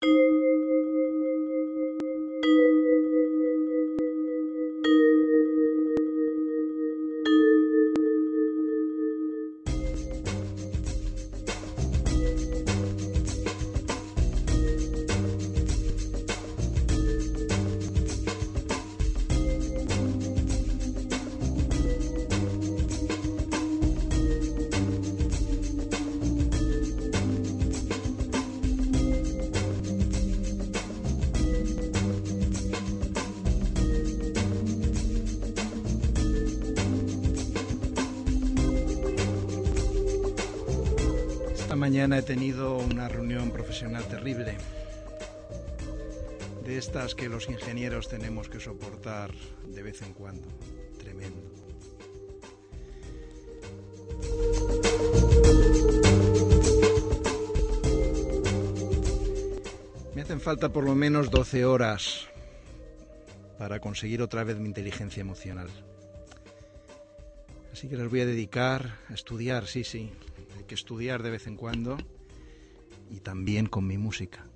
Esta mañana he tenido una reunión profesional terrible. De estas que los ingenieros tenemos que soportar de vez en cuando. Tremendo. Me hacen falta por lo menos 12 horas para conseguir otra vez mi inteligencia emocional. Así que las voy a dedicar a estudiar, sí, sí, hay que estudiar de vez en cuando y también con mi música.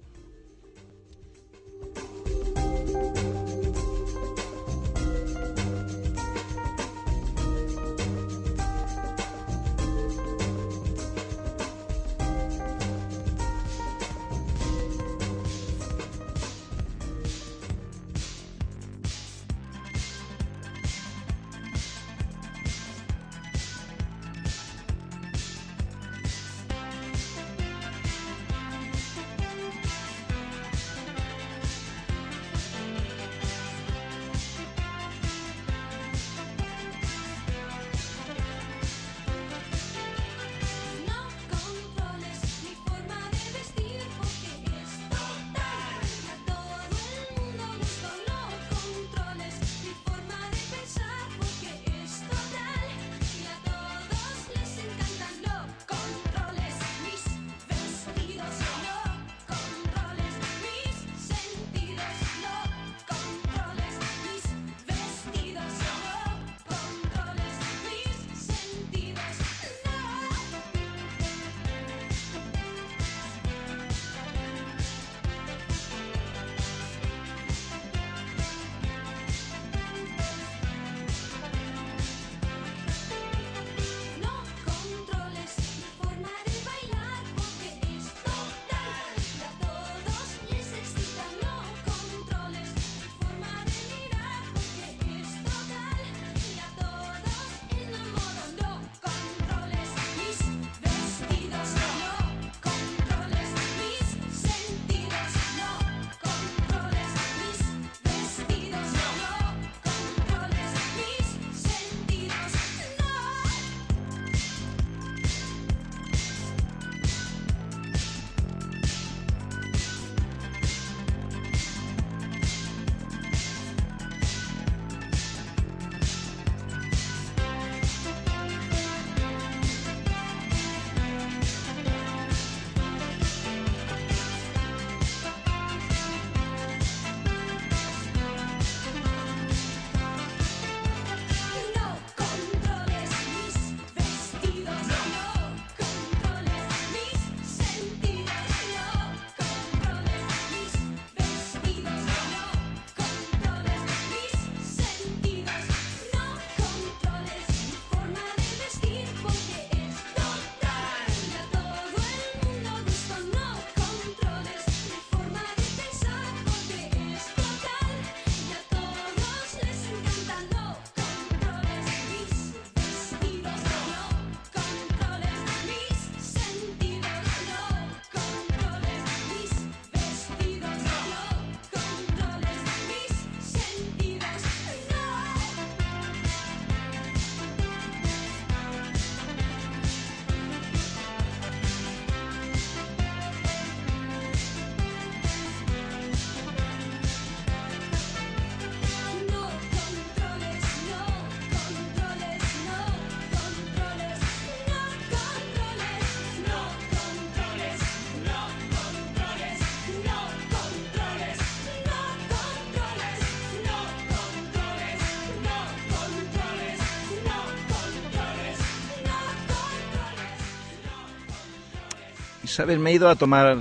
Sabes, me he ido a tomar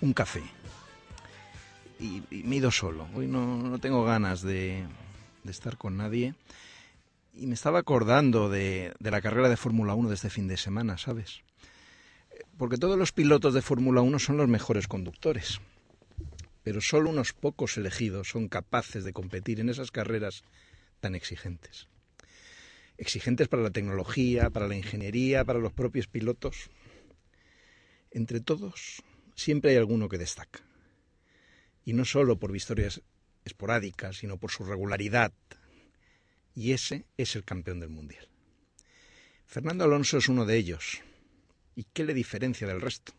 un café. Y, me he ido solo. Hoy no, tengo ganas de, estar con nadie. Y me estaba acordando de, de la carrera de Fórmula 1 de este fin de semana, ¿sabes? Porque todos los pilotos de Fórmula 1 son los mejores conductores. Pero solo unos pocos elegidos son capaces de competir en esas carreras tan exigentes. Exigentes para la tecnología, para la ingeniería, para los propios pilotos. Entre todos, siempre hay alguno que destaca. Y no solo por victorias esporádicas, sino por su regularidad. Y ese es el campeón del Mundial. Fernando Alonso es uno de ellos. ¿Y qué le diferencia del resto?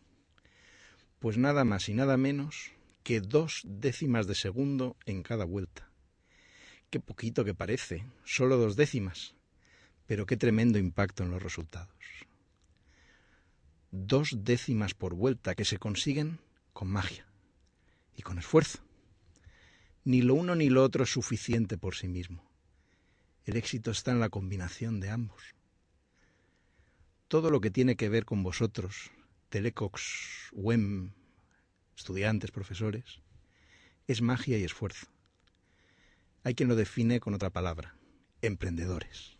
Pues nada más y nada menos que dos décimas de segundo en cada vuelta. Qué poquito que parece, solo dos décimas, pero qué tremendo impacto en los resultados dos décimas por vuelta que se consiguen con magia y con esfuerzo. Ni lo uno ni lo otro es suficiente por sí mismo. El éxito está en la combinación de ambos. Todo lo que tiene que ver con vosotros, telecox, WEM, estudiantes, profesores, es magia y esfuerzo. Hay quien lo define con otra palabra, emprendedores.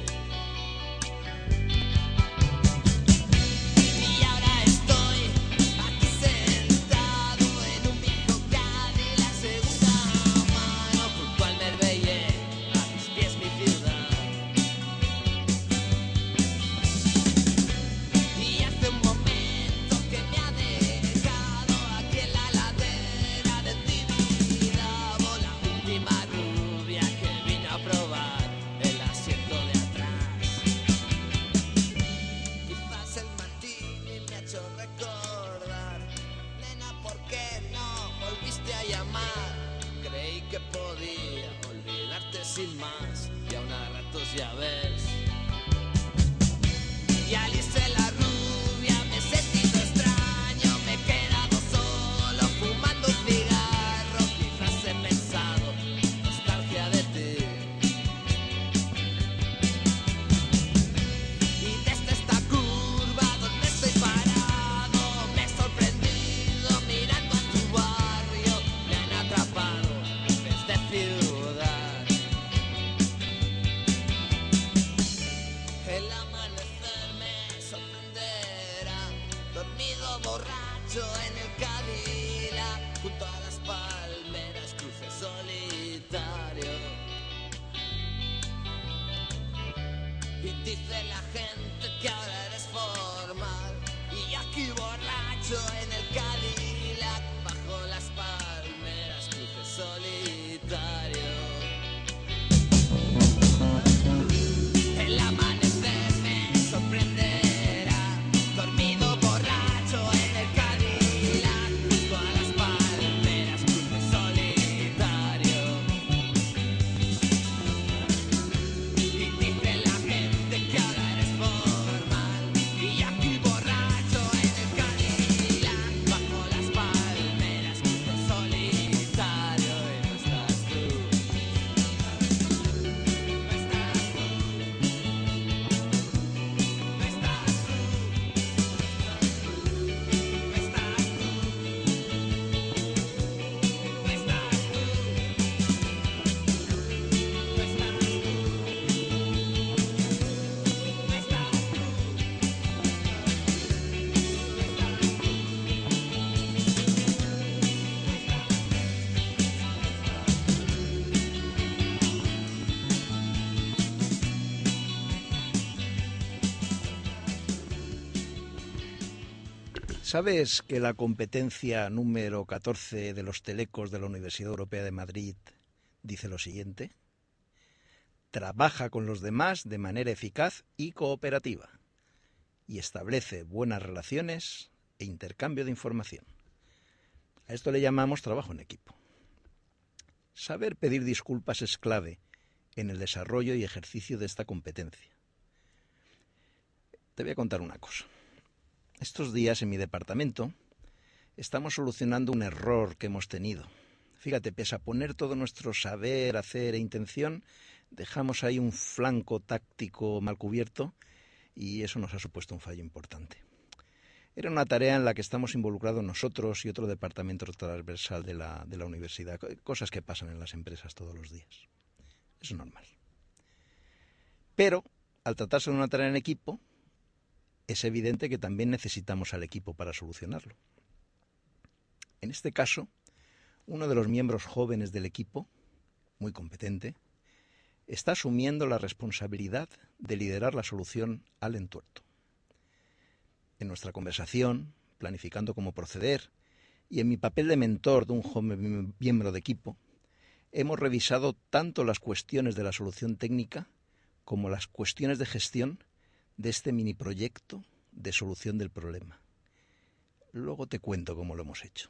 ¿Sabes que la competencia número 14 de los telecos de la Universidad Europea de Madrid dice lo siguiente. Trabaja con los demás de manera eficaz y cooperativa y establece buenas relaciones e intercambio de información. A esto le llamamos trabajo en equipo. Saber pedir disculpas es clave en el desarrollo y ejercicio de esta competencia. Te voy a contar una cosa. Estos días en mi departamento estamos solucionando un error que hemos tenido. Fíjate, pese a poner todo nuestro saber, hacer e intención, dejamos ahí un flanco táctico mal cubierto y eso nos ha supuesto un fallo importante. Era una tarea en la que estamos involucrados nosotros y otro departamento transversal de la, de la universidad, cosas que pasan en las empresas todos los días. Es normal. Pero, al tratarse de una tarea en equipo, es evidente que también necesitamos al equipo para solucionarlo. En este caso, uno de los miembros jóvenes del equipo, muy competente, está asumiendo la responsabilidad de liderar la solución al entuerto. En nuestra conversación, planificando cómo proceder, y en mi papel de mentor de un joven miembro de equipo, hemos revisado tanto las cuestiones de la solución técnica como las cuestiones de gestión de este mini proyecto de solución del problema. Luego te cuento cómo lo hemos hecho.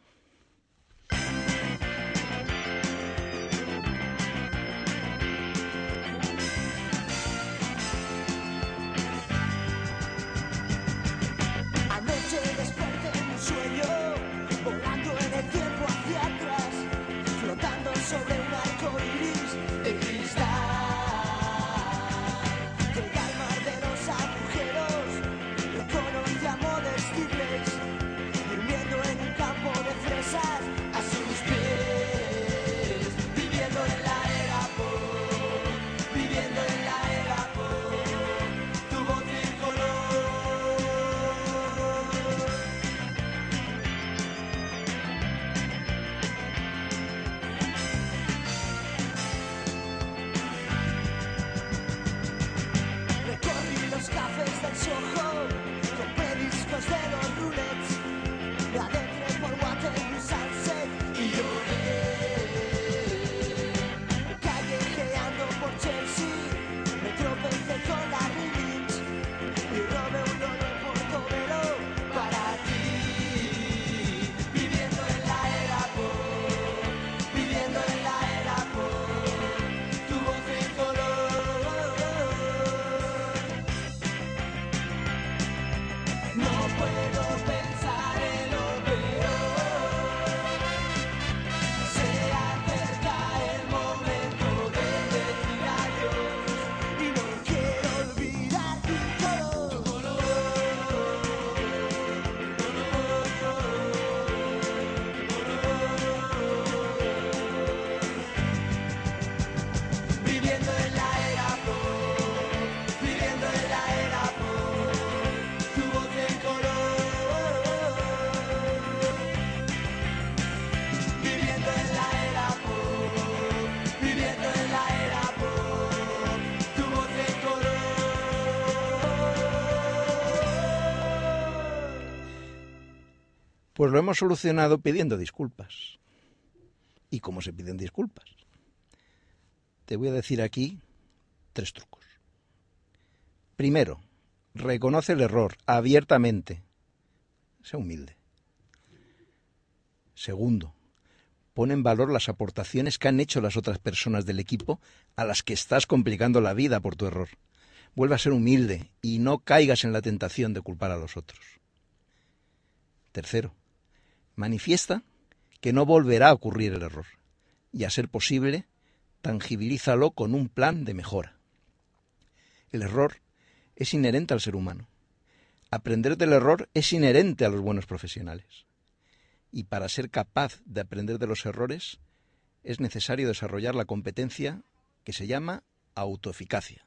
Pues lo hemos solucionado pidiendo disculpas. ¿Y cómo se piden disculpas? Te voy a decir aquí tres trucos. Primero, reconoce el error abiertamente. Sea humilde. Segundo, pone en valor las aportaciones que han hecho las otras personas del equipo a las que estás complicando la vida por tu error. Vuelve a ser humilde y no caigas en la tentación de culpar a los otros. Tercero, manifiesta que no volverá a ocurrir el error y, a ser posible, tangibilízalo con un plan de mejora. El error es inherente al ser humano. Aprender del error es inherente a los buenos profesionales. Y para ser capaz de aprender de los errores es necesario desarrollar la competencia que se llama autoeficacia.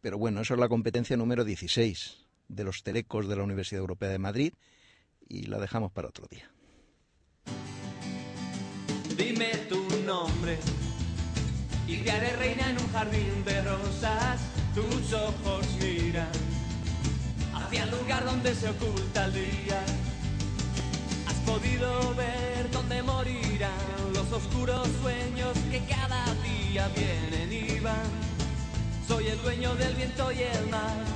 Pero bueno, eso es la competencia número 16 de los telecos de la Universidad Europea de Madrid y la dejamos para otro día. Dime tu nombre y te haré reina en un jardín de rosas. Tus ojos miran hacia el lugar donde se oculta el día. Has podido ver dónde morirán los oscuros sueños que cada día vienen y van. Soy el dueño del viento y el mar.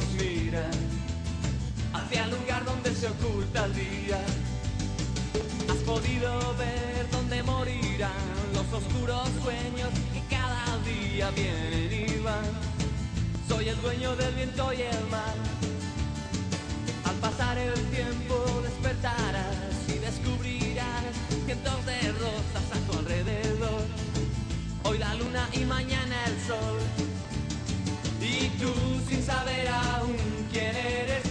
oculta el día. Has podido ver dónde morirán los oscuros sueños que cada día vienen y van. Soy el dueño del viento y el mar. Al pasar el tiempo despertarás y descubrirás cientos de rosas a tu alrededor. Hoy la luna y mañana el sol. Y tú sin saber aún quién eres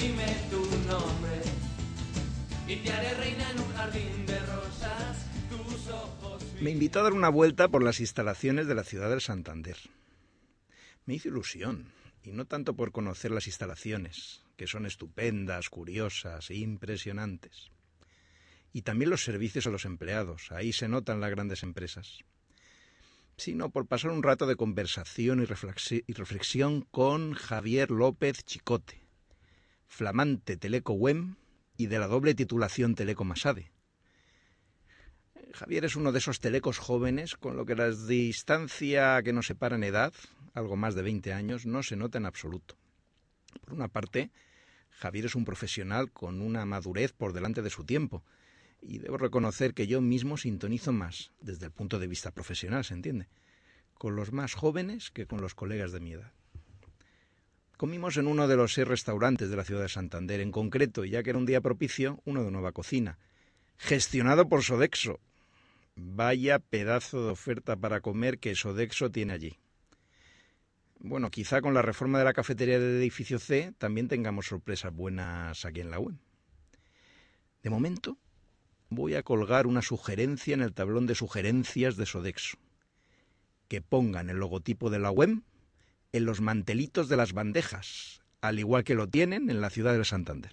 Dime tu nombre y te haré reina en un jardín de rosas. Tus ojos. Me invitó a dar una vuelta por las instalaciones de la ciudad del Santander. Me hizo ilusión, y no tanto por conocer las instalaciones, que son estupendas, curiosas e impresionantes. Y también los servicios a los empleados, ahí se notan las grandes empresas. Sino por pasar un rato de conversación y reflexión con Javier López Chicote, flamante Teleco WEM y de la doble titulación Teleco Masade. Javier es uno de esos telecos jóvenes con lo que la distancia que nos separa en edad, algo más de 20 años, no se nota en absoluto. Por una parte, Javier es un profesional con una madurez por delante de su tiempo, y debo reconocer que yo mismo sintonizo más, desde el punto de vista profesional, ¿se entiende?, con los más jóvenes que con los colegas de mi edad. Comimos en uno de los seis restaurantes de la ciudad de Santander, en concreto, ya que era un día propicio, uno de Nueva Cocina, gestionado por Sodexo. Vaya pedazo de oferta para comer que Sodexo tiene allí. Bueno, quizá con la reforma de la cafetería del edificio C también tengamos sorpresas buenas aquí en la web. De momento, voy a colgar una sugerencia en el tablón de sugerencias de Sodexo. Que pongan el logotipo de la web en los mantelitos de las bandejas, al igual que lo tienen en la ciudad de Santander.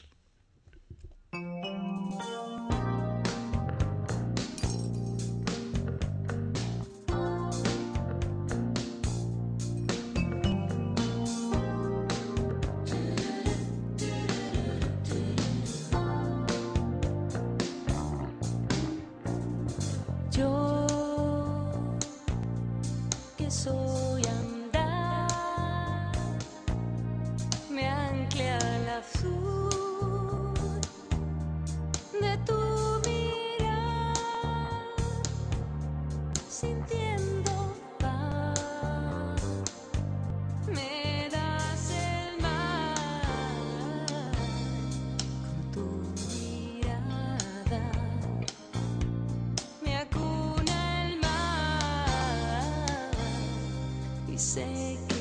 say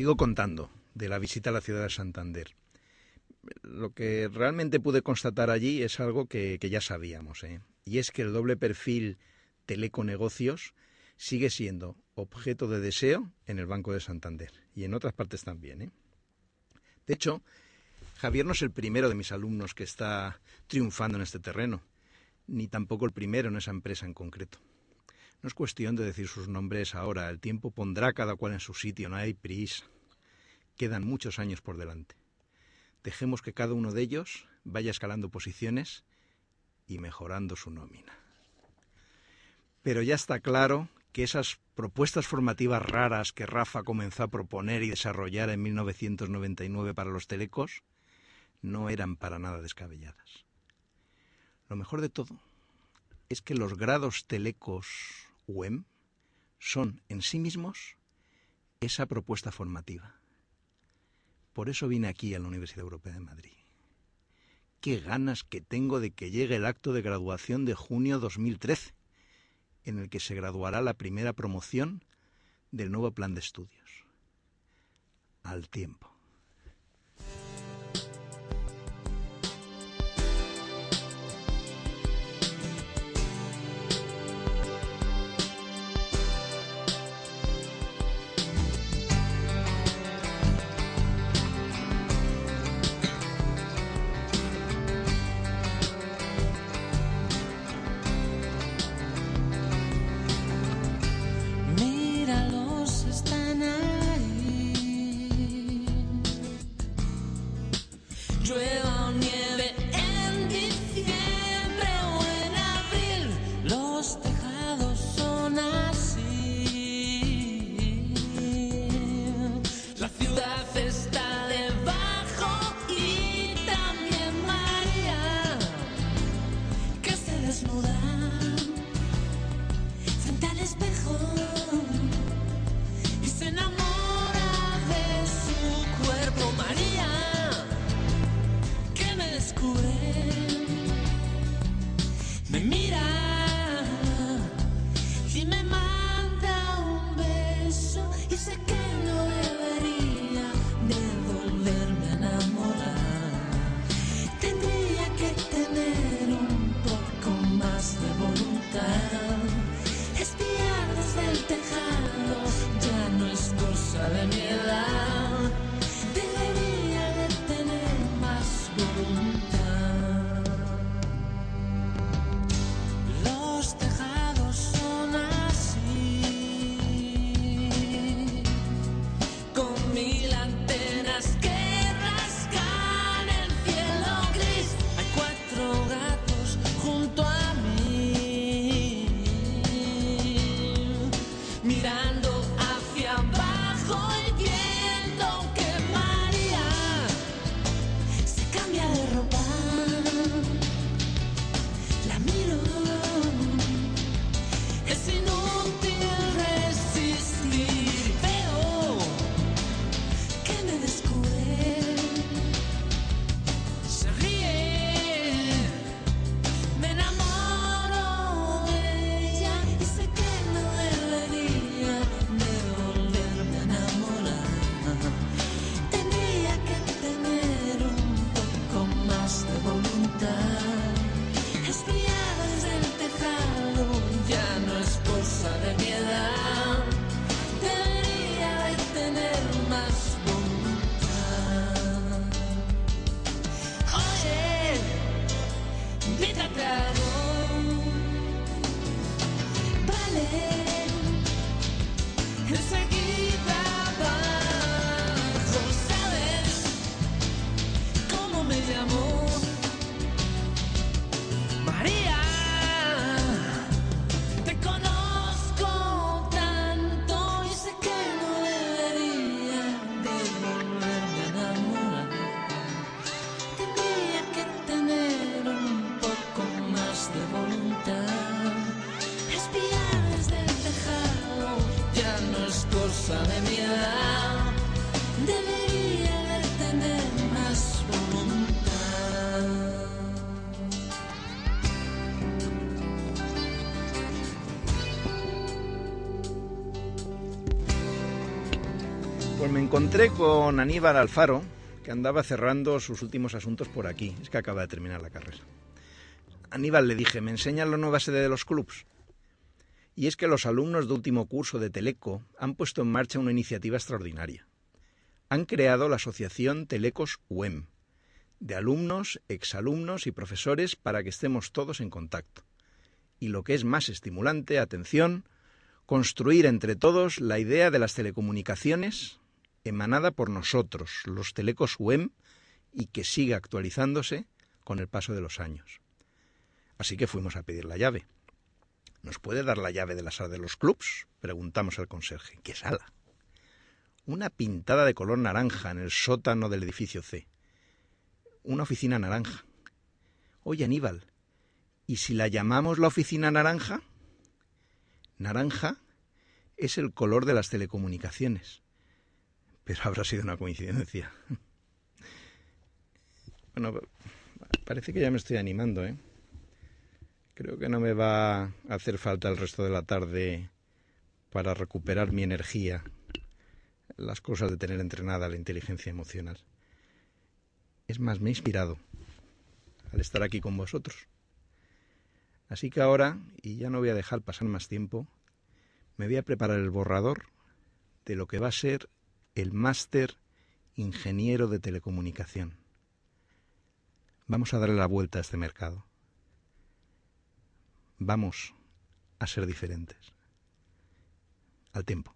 sigo contando de la visita a la ciudad de Santander. Lo que realmente pude constatar allí es algo que, ya sabíamos, ¿eh? y es que el doble perfil teleconegocios sigue siendo objeto de deseo en el Banco de Santander y en otras partes también. ¿eh? De hecho, Javier no es el primero de mis alumnos que está triunfando en este terreno, ni tampoco el primero en esa empresa en concreto. No es cuestión de decir sus nombres ahora, el tiempo pondrá cada cual en su sitio, no hay prisa. Quedan muchos años por delante. Dejemos que cada uno de ellos vaya escalando posiciones y mejorando su nómina. Pero ya está claro que esas propuestas formativas raras que Rafa comenzó a proponer y desarrollar en 1999 para los telecos no eran para nada descabelladas. Lo mejor de todo es que los grados telecos Son en sí mismos esa propuesta formativa. Por eso vine aquí a la Universidad Europea de Madrid. Qué ganas que tengo de que llegue el acto de graduación de junio 2013, en el que se graduará la primera promoción del nuevo plan de estudios. Al tiempo. it. Encontré con Aníbal Alfaro, que andaba cerrando sus últimos asuntos por aquí. Es que acaba de terminar la carrera. Aníbal le dije, ¿me enseñas la nueva sede de los clubs? Y es que los alumnos de último curso de Teleco han puesto en marcha una iniciativa extraordinaria. Han creado la asociación Telecos UEM, de alumnos, exalumnos y profesores para que estemos todos en contacto. Y lo que es más estimulante, atención, construir entre todos la idea de las telecomunicaciones emanada por nosotros, los Telecos UEM, y que siga actualizándose con el paso de los años. Así que fuimos a pedir la llave. ¿Nos puede dar la llave de la sala de los clubs? Preguntamos al conserje. ¿Qué sala? Una pintada de color naranja en el sótano del edificio C. Una oficina naranja. Oye, Aníbal, ¿y si la llamamos la oficina naranja? Naranja es el color de las telecomunicaciones. Pero habrá sido una coincidencia. Bueno, parece que ya me estoy animando, ¿eh? Creo que no me va a hacer falta el resto de la tarde para recuperar mi energía, las cosas de tener entrenada la inteligencia emocional. Es más, me he inspirado al estar aquí con vosotros. Así que ahora, y ya no voy a dejar pasar más tiempo, me voy a preparar el borrador de lo que va a ser el máster ingeniero de telecomunicación. Vamos a darle la vuelta a este mercado. Vamos a ser diferentes. Al tiempo.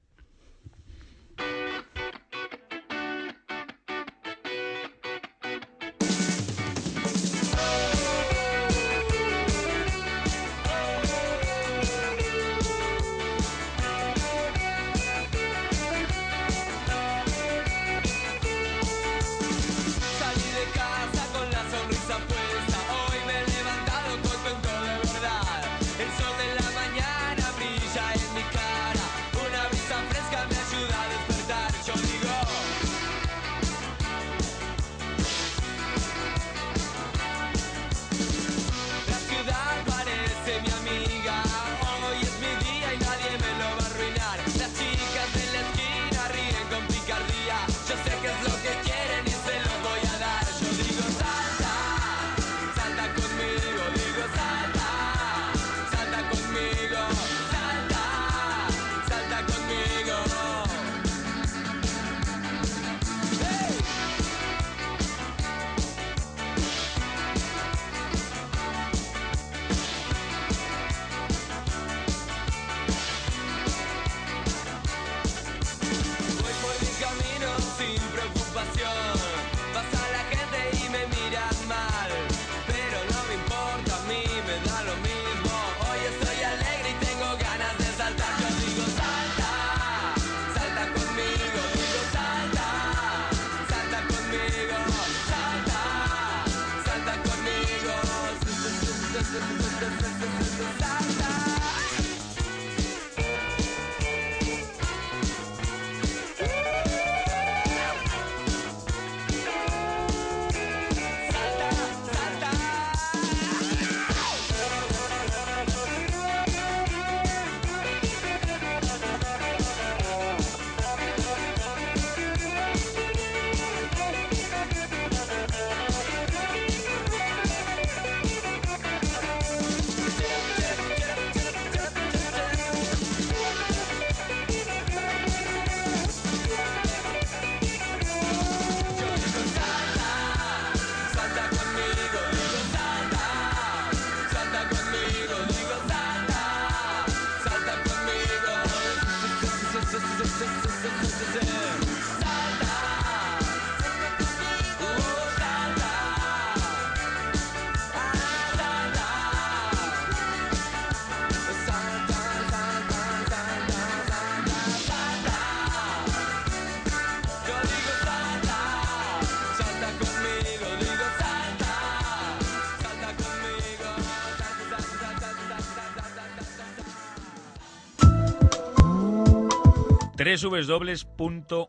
www.wemcom.es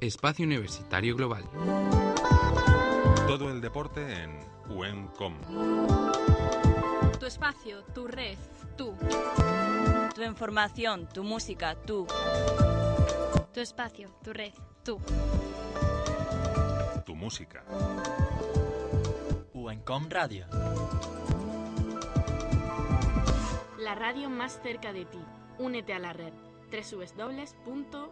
Espacio Universitario Global. Todo el deporte en UEMCOM. Tu espacio, tu red, tú. Tu información, tu música, tú. Tu espacio, tu red, tú. Tu música. Uencom Radio. La radio más cerca de ti. Únete a la red www.uencom.es.